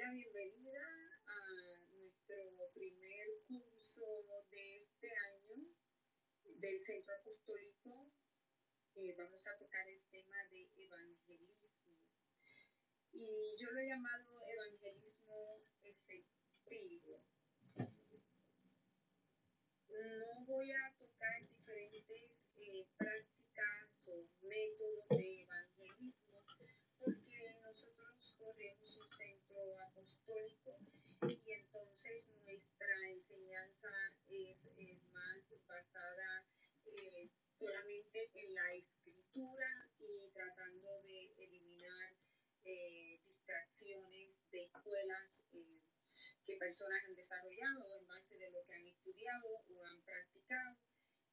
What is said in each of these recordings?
la bienvenida a nuestro primer curso de este año del Centro Apostólico. Vamos a tocar el tema de evangelismo. Y yo lo he llamado evangelismo efectivo. No voy a tocar diferentes eh, prácticas o métodos de apostólico y entonces nuestra enseñanza es, más basada eh, solamente en la escritura y tratando de eliminar eh, distracciones de escuelas eh, que personas han desarrollado en base de lo que han estudiado o han practicado.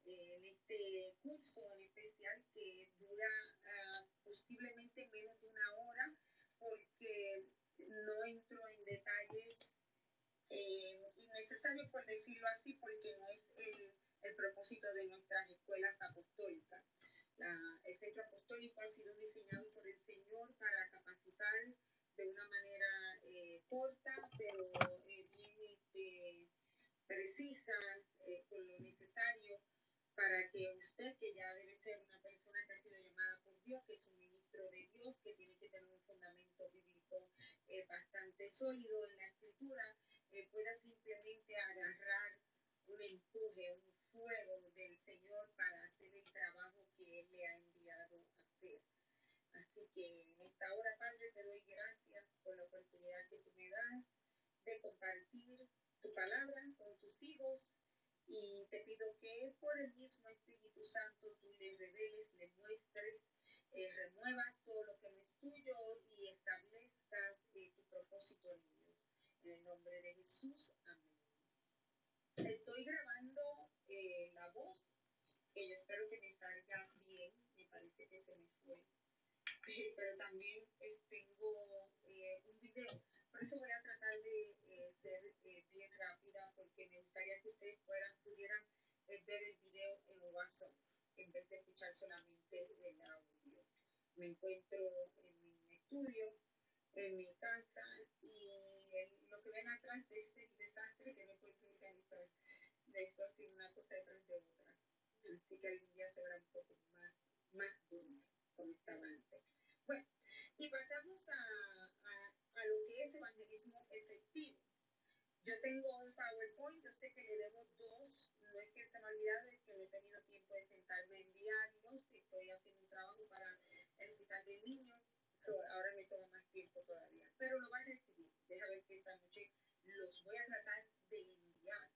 En este curso en especial que dura ah, posiblemente menos de una hora porque no entro en detalles eh, innecesarios por decirlo así porque no es el, el propósito de nuestras escuelas apostólicas. el centro apostólico ha sido diseñado por el Señor para capacitar de una manera eh, corta, pero eh, bien este, precisa, eh, con lo necesario para que usted, que ya debe ser una persona que ha sido llamada por Dios, que es un ministro de Dios, que tiene que tener un fundamento sólido en la escritura, eh, pueda simplemente agarrar un empuje, un fuego del Señor para hacer el trabajo que Él le ha enviado a hacer. Así que en esta hora, Padre, te doy gracias por la oportunidad que tú me das de compartir tu palabra con tus hijos y te pido que por el mismo Espíritu Santo tú le reveles, le muestres, eh, remuevas todo lo que no es tuyo y establezcas propósito en ellos. En el nombre de Jesús, amén. Estoy grabando eh, la voz, que yo espero que me salga bien, me parece que se me fue. pero también tengo un video por eso voy a tratar de eh, ser eh, bien rápida porque me gustaría que ustedes pudieran eh, ver el video en WhatsApp en vez de escuchar solamente el audio. Me encuentro en mi estudio, en mi casa y lo que ven atrás de este desastre que no puedo organizar. De esto ha una cosa detrás de otra. Así que algún día se verá un poco más, más bonito como estaba antes. Bueno, y pasamos a a lo que es evangelismo efectivo. Yo tengo un PowerPoint, yo sé que le debo dos, no es que se me ha olvidado, es que he tenido tiempo de sentarme a enviarlos, estoy haciendo un trabajo para el hospital del niño, ahora me toma más tiempo todavía, pero lo va a recibir, deja ver si esta noche los voy a tratar de enviar.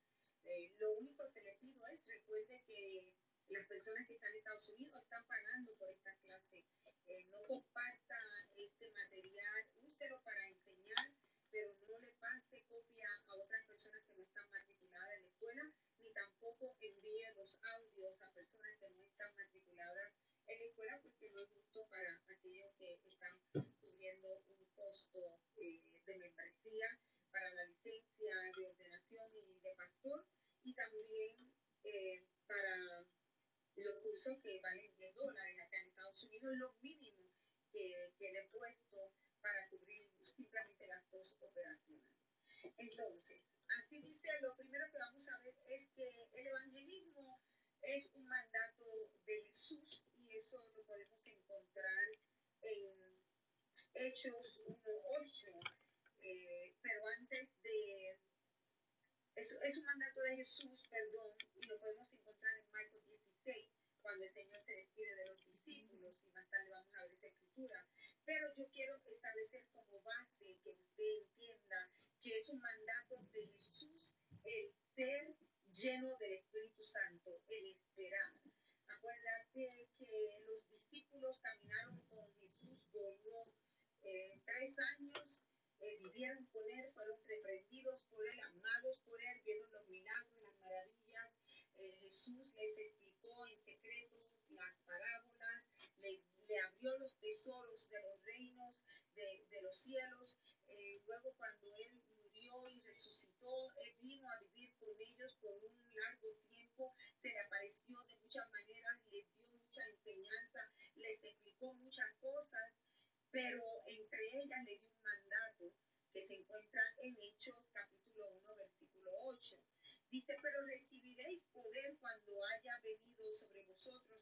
Eh, lo único que le pido es, recuerde que las personas que están en Estados Unidos están pagando por esta clase. Eh, no comparta este material, úselo para enseñar, pero no le pase copia a otras personas que no están matriculadas en la escuela, ni tampoco envíe los audios a personas que no están matriculadas en la escuela, porque no es justo para aquellos que están cubriendo un costo eh, de membresía para la licencia de ordenación y de pastor, y también eh, para los cursos que valen 10 dólares acá en Estados Unidos, lo mínimo que, que le he puesto para cubrir simplemente gastos operacionales. Entonces, así dice, lo primero que vamos a ver es que el evangelismo es un mandato de Jesús y eso lo podemos encontrar en Hechos 1.8. Eh, pero antes de... Es, es un mandato de Jesús, perdón, y lo podemos encontrar en Marcos 16 cuando el Señor se despide de los discípulos, y más tarde vamos a ver esa escritura. Pero yo quiero establecer como base que usted entienda que es un mandato de Jesús el ser lleno del Espíritu Santo, el esperar. Acuérdate que los discípulos caminaron con Jesús por eh, tres años, eh, vivieron con él, fueron reprendidos por él, amados por él, vieron los milagros, las maravillas. Eh, Jesús les le, abrió los tesoros de los reinos de, los cielos. Eh, luego cuando él murió y resucitó, él vino a vivir con ellos por un largo tiempo, se le apareció de muchas maneras, les dio mucha enseñanza, les explicó muchas cosas pero entre ellas le dio un mandato que se encuentra en Hechos capítulo 1, versículo 8. Dice, pero recibiréis poder cuando haya venido sobre vosotros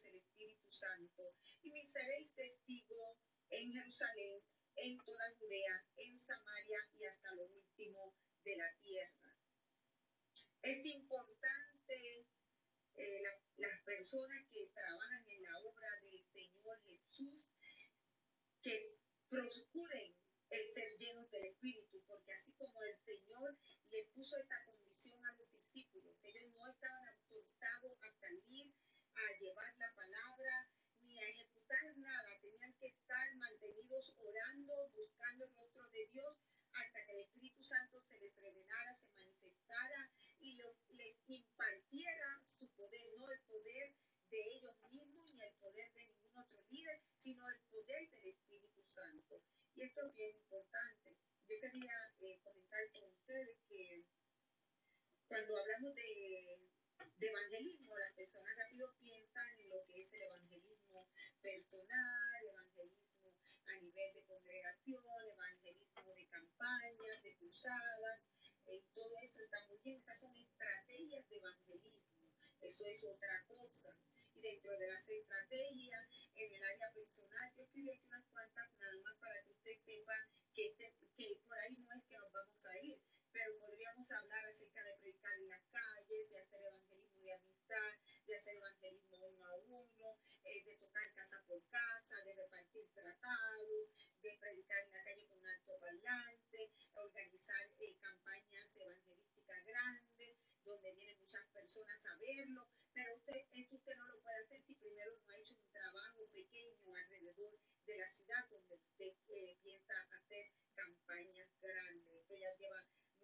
Santo y me seréis testigo en Jerusalén, en toda Judea, en Samaria y hasta lo último de la tierra. Es importante eh, las personas que trabajan en la obra del Señor Jesús que procuren el ser llenos del Espíritu, porque así como el Señor le puso esta condición a los discípulos, ellos no estaban autorizados a salir a llevar la palabra ni a ejecutar nada, tenían que estar mantenidos orando, buscando el rostro de Dios hasta que el Espíritu Santo se les revelara, se manifestara y les impartiera su poder, no el poder de ellos mismos ni el poder de ningún otro líder, sino el poder del Espíritu Santo. Y esto es bien importante. Yo quería eh, comentar con ustedes que cuando hablamos de, de, evangelismo, las personas rápido piensan en lo que es el evangelismo personal, evangelismo a nivel de congregación, evangelismo de campañas, de cruzadas, eh, todo eso está muy bien, esas son estrategias de evangelismo, eso es otra cosa. Y dentro de las estrategias en el área personal, yo escribí aquí unas cuantas nada más para que usted sepa que, este, que por ahí no es que nos vamos a ir, pero podríamos hablar acerca de predicar en las calles, de hacer evangelismo de amistad, de hacer evangelismo uno a uno, eh, de tocar casa por casa, de repartir tratados, de predicar en la calle con alto parlante, organizar eh, campañas evangelísticas grandes, donde vienen muchas personas a verlo, pero usted, esto usted no lo puede hacer si primero no ha hecho un trabajo pequeño alrededor de la ciudad donde usted eh, piensa hacer campañas grandes. Ya lleva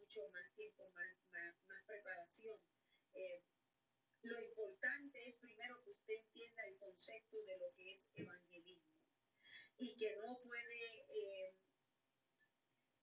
mucho más tiempo, más, más, preparación. Eh, lo importante es primero que usted entienda el concepto de lo que es evangelismo y que no puede, eh,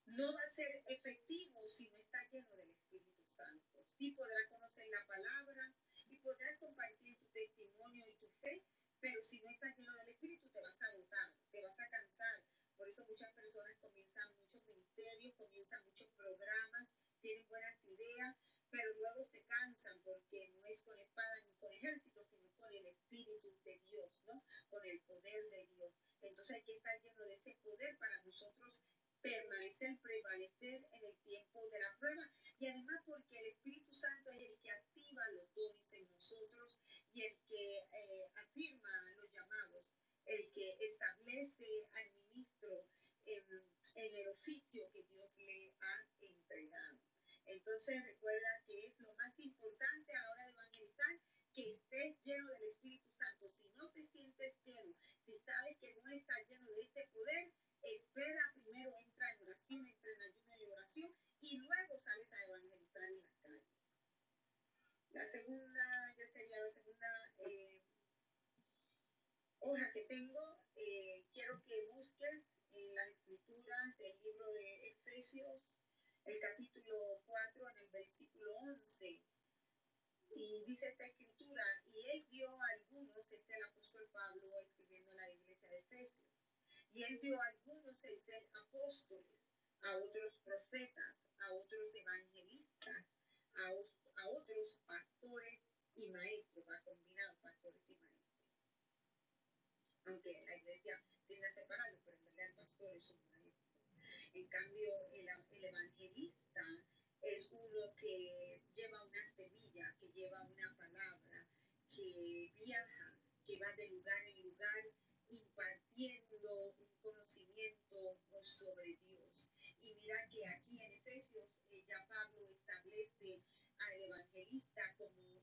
no va a ser efectivo si no está lleno del Espíritu Santo. Sí podrá conocer la palabra, y podrás compartir tu testimonio y tu fe, pero si no estás lleno del Espíritu te vas a agotar, te vas a cansar. Por eso muchas personas comienzan muchos ministerios, comienzan muchos programas, tienen buenas ideas, pero luego se cansan porque no es con espada ni con ejército, sino con el Espíritu de Dios, ¿no? Con el poder de Dios. Entonces hay que estar lleno de ese poder para nosotros permanecer, prevalecer en el tiempo de la prueba. Y además porque el Espíritu Santo es el que activa los dones en nosotros y el que eh, afirma los llamados, el que establece al ministro en, en el oficio que Dios le ha entregado. Entonces recuerda que es lo más importante a la hora de evangelizar, que estés lleno del Espíritu Santo. Si no te sientes lleno, si sabes que no estás lleno de este poder, espera primero, entra en oración, entra en ayuno y oración y luego sales a evangelizar en las calles. La segunda, ya sería la segunda eh, hoja que tengo, eh, quiero que busques en las escrituras del libro de Efesios, el capítulo 4, en el versículo 11. Y dice esta escritura, y él dio a algunos, este es el apóstol Pablo escribiendo en la iglesia de Efesios, y él dio a algunos el ser apóstoles, a otros profetas, a otros evangelistas, a, a otros pastores y maestros, va combinado pastores y maestros. Aunque la iglesia tiende a separarlo, pero en realidad el pastor es un maestro. En cambio, el, el evangelista es uno que lleva una semilla, que lleva una palabra, que viaja, que va de lugar en lugar impartiendo un conocimiento sobre Dios. Y mira que aquí en Efesios eh, ya Pablo establece al evangelista como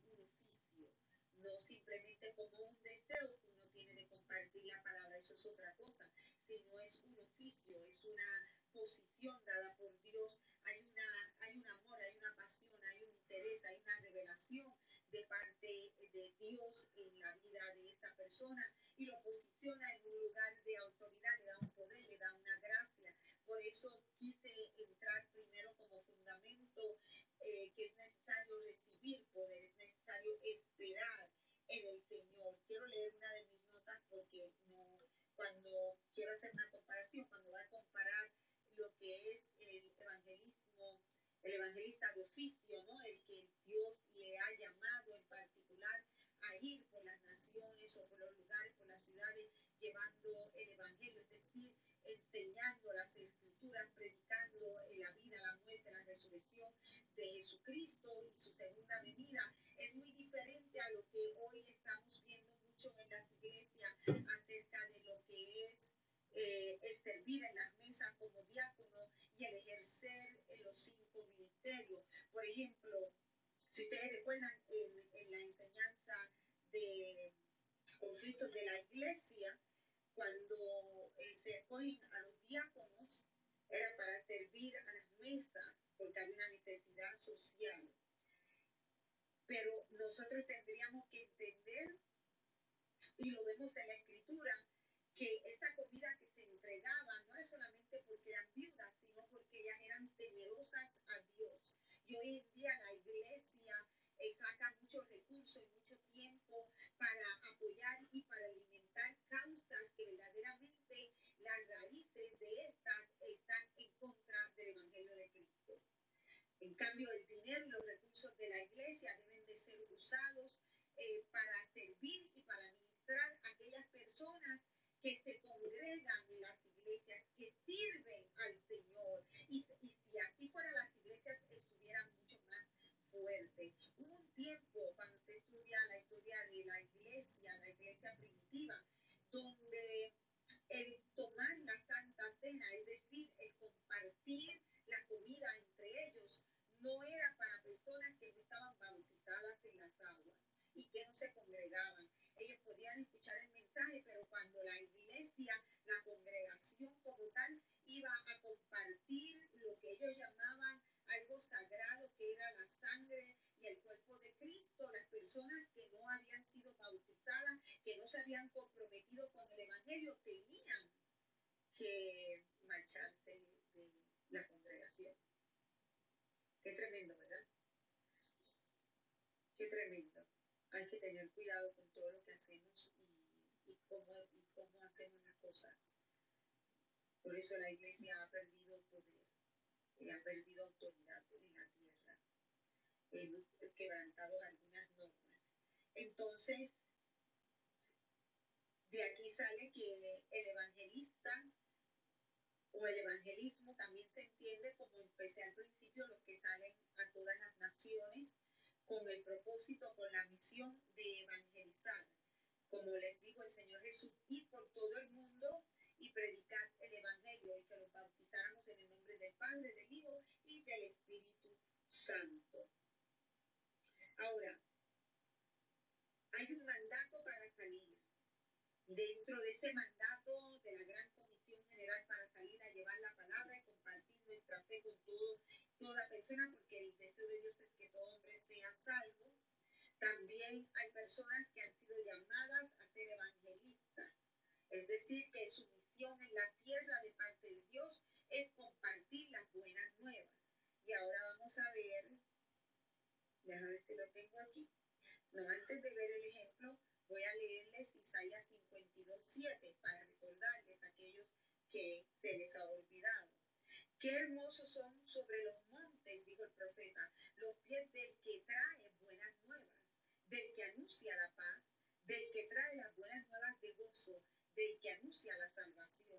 no simplemente como un deseo que uno tiene de compartir la palabra, eso es otra cosa, sino es un oficio, es una posición dada por Dios, hay, una, hay un amor, hay una pasión, hay un interés, hay una revelación de parte de Dios en la vida de esta persona y lo posiciona en un lugar de autoridad, le da un poder, le da una gracia. Por eso quise entrar primero como fundamento eh, que es necesario recibir esperar en el Señor. Quiero leer una de mis notas porque cuando quiero hacer una comparación, cuando voy a comparar lo que es el Evangelio, el evangelista de oficio, ¿no? El que Dios le ha llamado en particular a ir por las naciones o por los lugares, por las ciudades, llevando el evangelio, es decir, enseñando las escrituras, predicando la vida, la muerte, la resurrección de Jesucristo y su segunda venida. Ustedes recuerdan en, en la enseñanza de conflictos de la iglesia, cuando eh, se escogen a los diáconos, era para servir a las mesas, porque había una necesidad social. Pero nosotros tendríamos que entender, y lo vemos en la escritura, que esa comida que se entregaba no es solamente porque eran viudas, sino porque ellas eran temerosas a Dios. Y hoy en día la iglesia eh, saca muchos recursos y mucho tiempo para apoyar y para alimentar causas que verdaderamente las raíces de estas están en contra del Evangelio de Cristo. En cambio, el dinero de la iglesia deben de ser usados eh, para servir y para ministrar a aquellas personas que se congregan en las iglesias, que sirven al Señor. Y, y si aquí fuera las iglesias estuvieran mucho más fuertes. Hubo un tiempo cuando se estudia la historia de la iglesia, la iglesia primitiva, donde el tomar la Santa Cena, es decir, el compartir la comida entre ellos, no era para personas que no estaban bautizadas en las aguas y que no se congregaban ellos podían escuchar el mensaje, pero cuando la iglesia, la congregación como tal, iba a compartir lo que ellos llamaban algo sagrado, que era la sangre y el cuerpo de Cristo, las personas que no habían sido bautizadas, que no se habían comprometido con el Evangelio, tenían que marcharse de la congregación. Qué tremendo, ¿verdad? Qué tremendo hay que tener cuidado con todo lo que hacemos y, cómo, hacemos las cosas. Por eso la iglesia ha perdido poder, y ha perdido autoridad en la tierra, hemos quebrantado algunas normas. Entonces, de aquí sale que el evangelista o el evangelismo también se entiende como empecé al principio los que salen a todas las naciones con el propósito, con la misión de evangelizar, como les dijo el Señor Jesús, ir por todo el mundo y predicar el Evangelio y que los bautizáramos en el nombre del Padre, del Hijo y del Espíritu Santo. Ahora, hay un mandato para salir. Dentro de ese mandato de la Gran Comisión General para salir a llevar la palabra y compartir nuestra fe con todo toda persona, porque el deseo de Dios es que todo hombre sea salvo. También hay personas que han sido llamadas a ser evangelistas, es decir, que su la tierra de parte de Dios es compartir las buenas nuevas. Y ahora vamos a ver, déjame ver si lo tengo aquí. No, antes de ver el ejemplo, voy a leerles Isaías 52.7 para recordarles a aquellos que se les ha olvidado. Qué hermosos son sobre los montes, dijo el profeta, los pies del que trae buenas nuevas, del que anuncia la paz, del que trae las buenas nuevas de gozo, del que anuncia la salvación.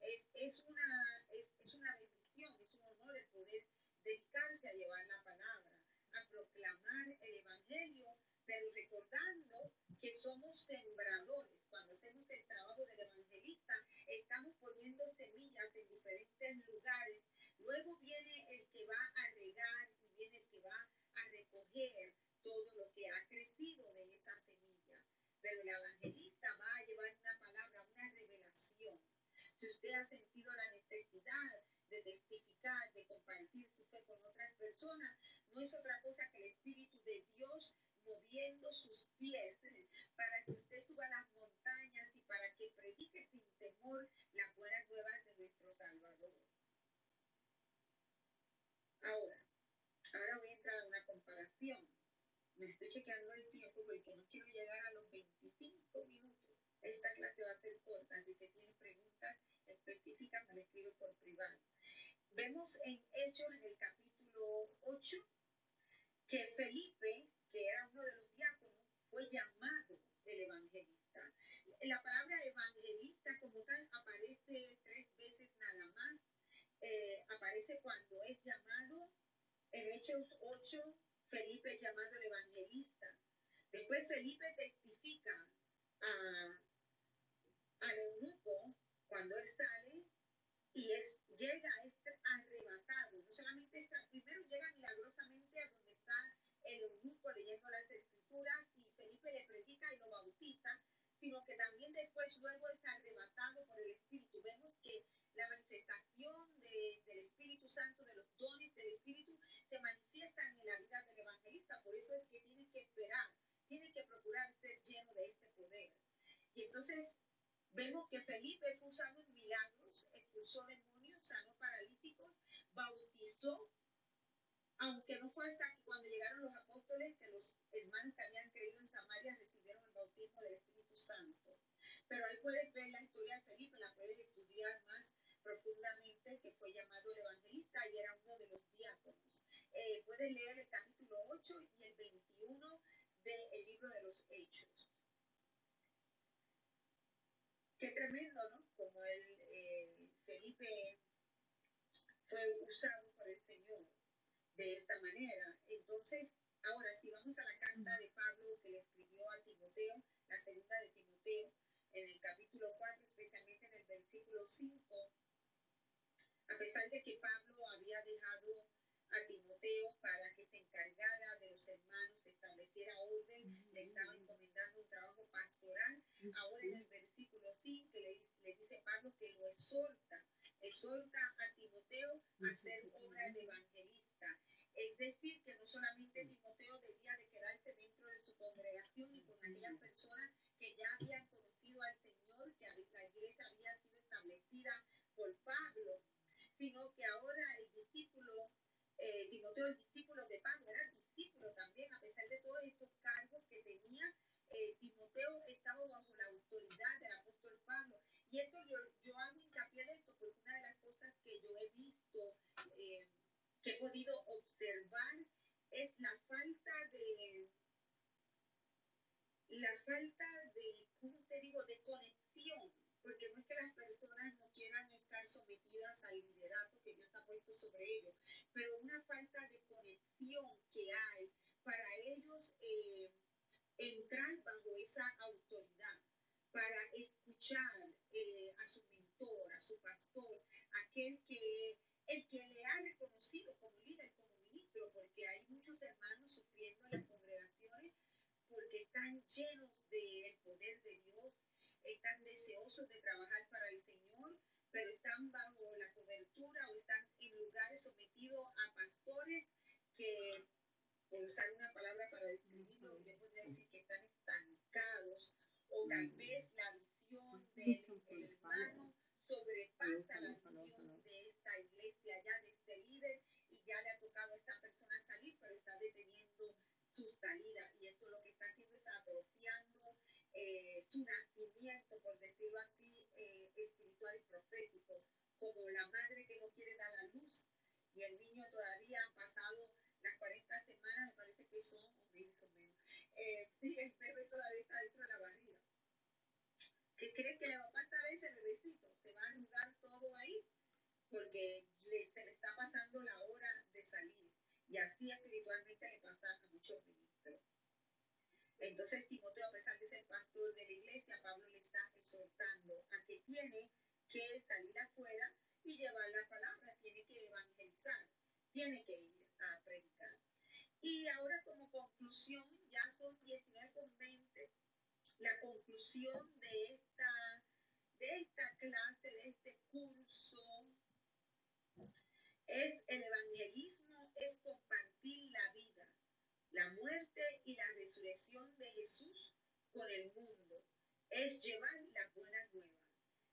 Es, es, una, es, es una bendición, es un honor el poder dedicarse a llevar la palabra, a proclamar el Evangelio, pero recordando que somos sembradores. Cuando hacemos el trabajo del evangelista, estamos poniendo semillas en diferentes lugares. Luego viene el que va a regar y viene el que va a recoger todo lo que ha crecido de esa semilla. Pero el evangelista va a llevar una palabra, una revelación. Si usted ha sentido la necesidad de testificar, de compartir su fe con otras personas, no es otra cosa que el Espíritu de Dios moviendo sus pies para que usted suba las montañas y para que predique sin temor las buenas nuevas de nuestro Salvador. Ahora, ahora voy a entrar a una comparación. Me estoy chequeando el tiempo porque no quiero llegar a los 25 minutos. Esta clase va a ser corta, así que tiene preguntas específicas, me la escribo por privado. Vemos en Hechos, en el capítulo versículo 8, que Felipe, que era uno de los diáconos, fue llamado el evangelista. La palabra evangelista como tal aparece tres veces nada más. Eh, aparece cuando es llamado en Hechos 8, Felipe es llamado el evangelista. Después Felipe testifica a, al eunuco cuando él sale y es, llega, es arrebatado. No solamente está, primero llega milagrosamente a donde está el eunuco leyendo las escrituras y Felipe le predica y lo bautiza, sino que también después luego es arrebatado por el Espíritu. Vemos que la manifestación de, del Espíritu Santo, de los dones del Espíritu, se manifiestan en la vida del evangelista. Por eso es que tiene que esperar, tiene que procurar ser lleno de este poder. Y entonces vemos que Felipe fue usado en milagros, expulsó demonios, sanó paralíticos, bautizó, aunque no fue hasta cuando llegaron los apóstoles que los hermanos que habían creído en Samaria recibieron el bautismo del Espíritu Santo. Pero ahí puedes ver la historia de Felipe, la puedes estudiar más profundamente, que fue llamado el evangelista y era uno de los diáconos. Eh, puedes leer el capítulo 8 y el 21 del libro de los Hechos. Qué tremendo, ¿no? Como el, eh, Felipe fue usado por el Señor de esta manera. Entonces, ahora si vamos a la carta de Pablo que le escribió a Timoteo, la segunda de Timoteo, en el capítulo 4, especialmente en el versículo 5, a pesar de que Pablo había dejado a Timoteo para que se encargara de los hermanos, estableciera orden, le estaba encomendando un trabajo pastoral. Ahora en el versículo 5 le, le dice Pablo que lo exhorta, exhorta a Timoteo a hacer obra de evangelista. Es decir, que no solamente Timoteo debía de quedarse dentro de su congregación y con aquellas personas que ya habían conocido al Señor, que la iglesia había sido establecida por Pablo, sino que ahora el discípulo eh, Timoteo, el discípulo de Pablo, era discípulo también, a pesar de todos estos cargos que tenía, eh, Timoteo estaba bajo la autoridad del apóstol Pablo. Y esto yo, yo hago hincapié de esto porque una de las cosas que yo he visto, eh, que he podido observar, es la falta de, la falta de, ¿cómo te digo?, de conexión porque no es que las personas no quieran estar sometidas al liderato que Dios ha puesto sobre ellos, pero una falta de conexión que hay para ellos eh, entrar bajo esa autoridad, para escuchar eh, a su mentor, a su pastor, aquel que, el que le ha reconocido como líder, como ministro, porque hay muchos hermanos sufriendo en las congregaciones porque están llenos del poder de Dios, están deseosos de trabajar para el Señor, pero están bajo la cobertura o están en lugares sometidos a pastores que, por usar una palabra para describirlo, yo podría decir que están estancados o tal vez la visión del hermano sobrepasa la visión de esta iglesia, ya de este líder, y ya le ha tocado a esta persona salir, pero está deteniendo su salida, y eso lo que está haciendo es atrofiando eh, su nacimiento, por decirlo así, eh, espiritual y profético, como la madre que no quiere dar a luz y el niño todavía ha pasado las 40 semanas, me parece que son, o menos o menos, eh, y el bebé todavía está dentro de la barriga. ¿Qué crees que le va a pasar a ese bebecito? Se va a arrugar todo ahí porque le, se le está pasando la hora de salir. Y así espiritualmente le pasa a muchos ministros. Entonces Timoteo, a pesar de ser pastor de la iglesia, Pablo le está exhortando a que tiene que salir afuera y llevar la palabra, tiene que evangelizar, tiene que ir a predicar. Y ahora como conclusión, ya son 19 con 20, la conclusión por el mundo es llevar las buenas nuevas.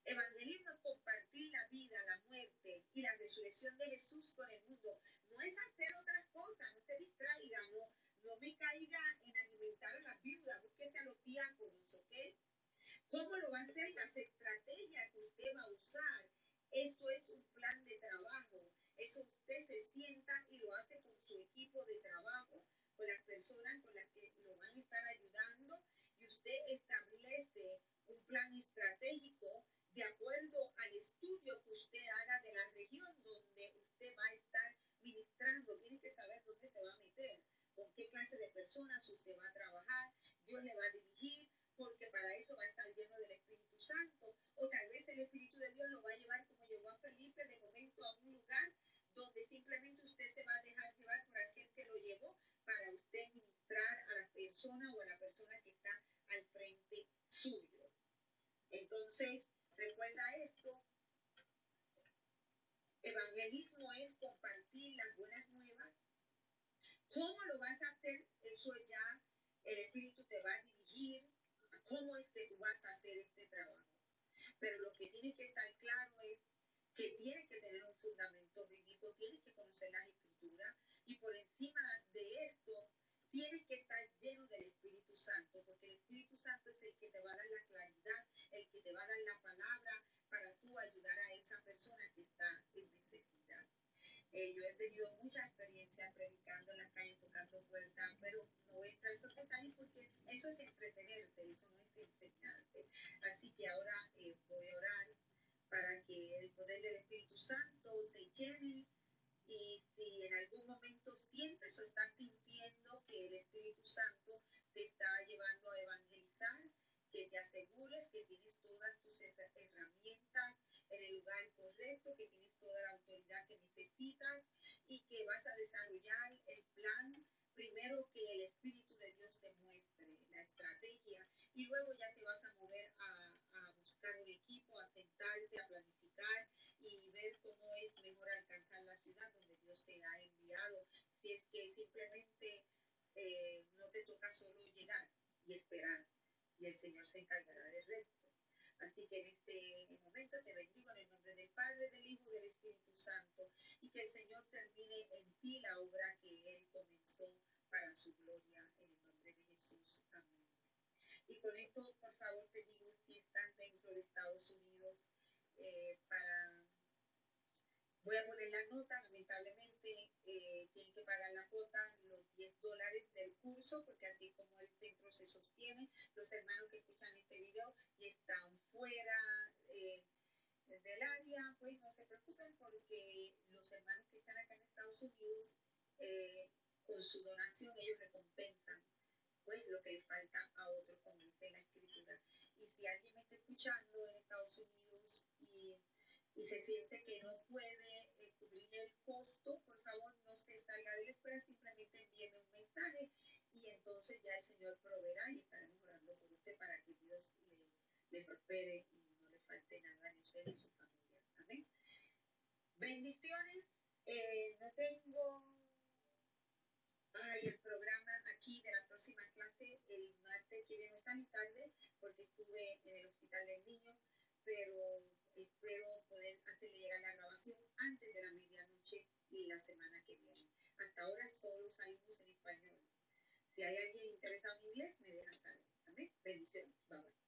Evangelismo es compartir la vida, la muerte y la resurrección de Jesús con el mundo. No es hacer otras cosas, no se distraiga, no, no me caiga en alimentar a las viudas, búsquese a los diáconos, ¿ok? ¿Cómo lo va a hacer? Las estrategias que usted va a usar. Esto es un plan de trabajo. Eso usted se sienta y lo hace con su equipo de trabajo, con las personas con las que se establece un plan estratégico de acuerdo al estudio que usted haga de la región donde usted va a estar ministrando. Tiene que saber dónde se va a meter, con qué clase de personas usted va a trabajar, Dios le va a dirigir, porque para eso va a estar lleno del Espíritu Santo. O tal vez el Espíritu de Dios lo va a llevar como llevó a Felipe de momento a un lugar donde simplemente usted se va a dejar llevar por aquel que lo llevó, para usted ministrar a la persona o a la persona que está al frente suyo. Entonces, recuerda esto. Evangelismo es compartir las buenas nuevas. ¿Cómo lo vas a hacer? Eso ya el Espíritu te va a dirigir a cómo es que tú vas a hacer este trabajo. Pero lo que tiene que estar claro es que tienes que tener un fundamento bíblico, tienes que conocer las escrituras y por encima de esto tienes que estar lleno del Espíritu Santo, porque el Espíritu Santo es el que te va a dar la claridad, el que te va a dar la palabra para tú ayudar a esa persona que está en necesidad. Eh, yo he tenido mucha experiencia predicando en la calle, tocando puertas, pero no voy a entrar en esos detalles porque eso es entretenerte, eso no es enseñarte. Así que ahora eh, voy a orar para que el poder del Espíritu Santo te llene y si en algún momento sientes o estás sintiendo que el Espíritu Santo te está llevando a evangelizar, que te asegures que tienes todas tus herramientas en el lugar correcto, que tienes toda la autoridad que necesitas y que vas a desarrollar el plan. Primero que el Espíritu de Dios te muestre la estrategia y luego ya te vas a mover a, a buscar un equipo, a sentarte, a planificar y ver cómo es mejor alcanzar la ciudad donde Dios te ha enviado. Si es que simplemente eh, no te toca solo llegar y esperar y el Señor se encargará del resto. Así que en este momento te bendigo en el nombre del Padre, del Hijo y del Espíritu Santo y que el Señor termine en ti la obra que Él comenzó para su gloria en el nombre de Jesús. Amén. Y con esto, por favor, te digo, si estás dentro de Estados Unidos, eh, para... Voy a poner la nota, lamentablemente eh, tienen que pagar la cuota, los 10 dólares del curso, porque así como el centro se sostiene, los hermanos que escuchan este video y están fuera eh, del área, pues no se preocupen porque los hermanos que están acá en Estados Unidos, eh, con su donación, ellos recompensan pues lo que les falta a otros, como dice la escritura. Y si alguien me está escuchando en Estados Unidos y se siente que no puede eh, cubrir el costo, por favor no se salga de la espera, simplemente envíeme un mensaje y entonces ya el Señor proveerá y estaremos orando por usted para que Dios le, prospere y no le falte nada ni usted ni su familia. Amén. Bendiciones. Eh, no tengo Ay, el programa aquí de la próxima clase el martes que viene, está muy tarde porque estuve en el hospital del niño, pero Espero poder hacerle llegar la grabación antes de la medianoche y la semana que viene. Hasta ahora solo salimos en español. Si hay alguien interesado en inglés, me deja saber. Amén. Bendiciones. Bye bye.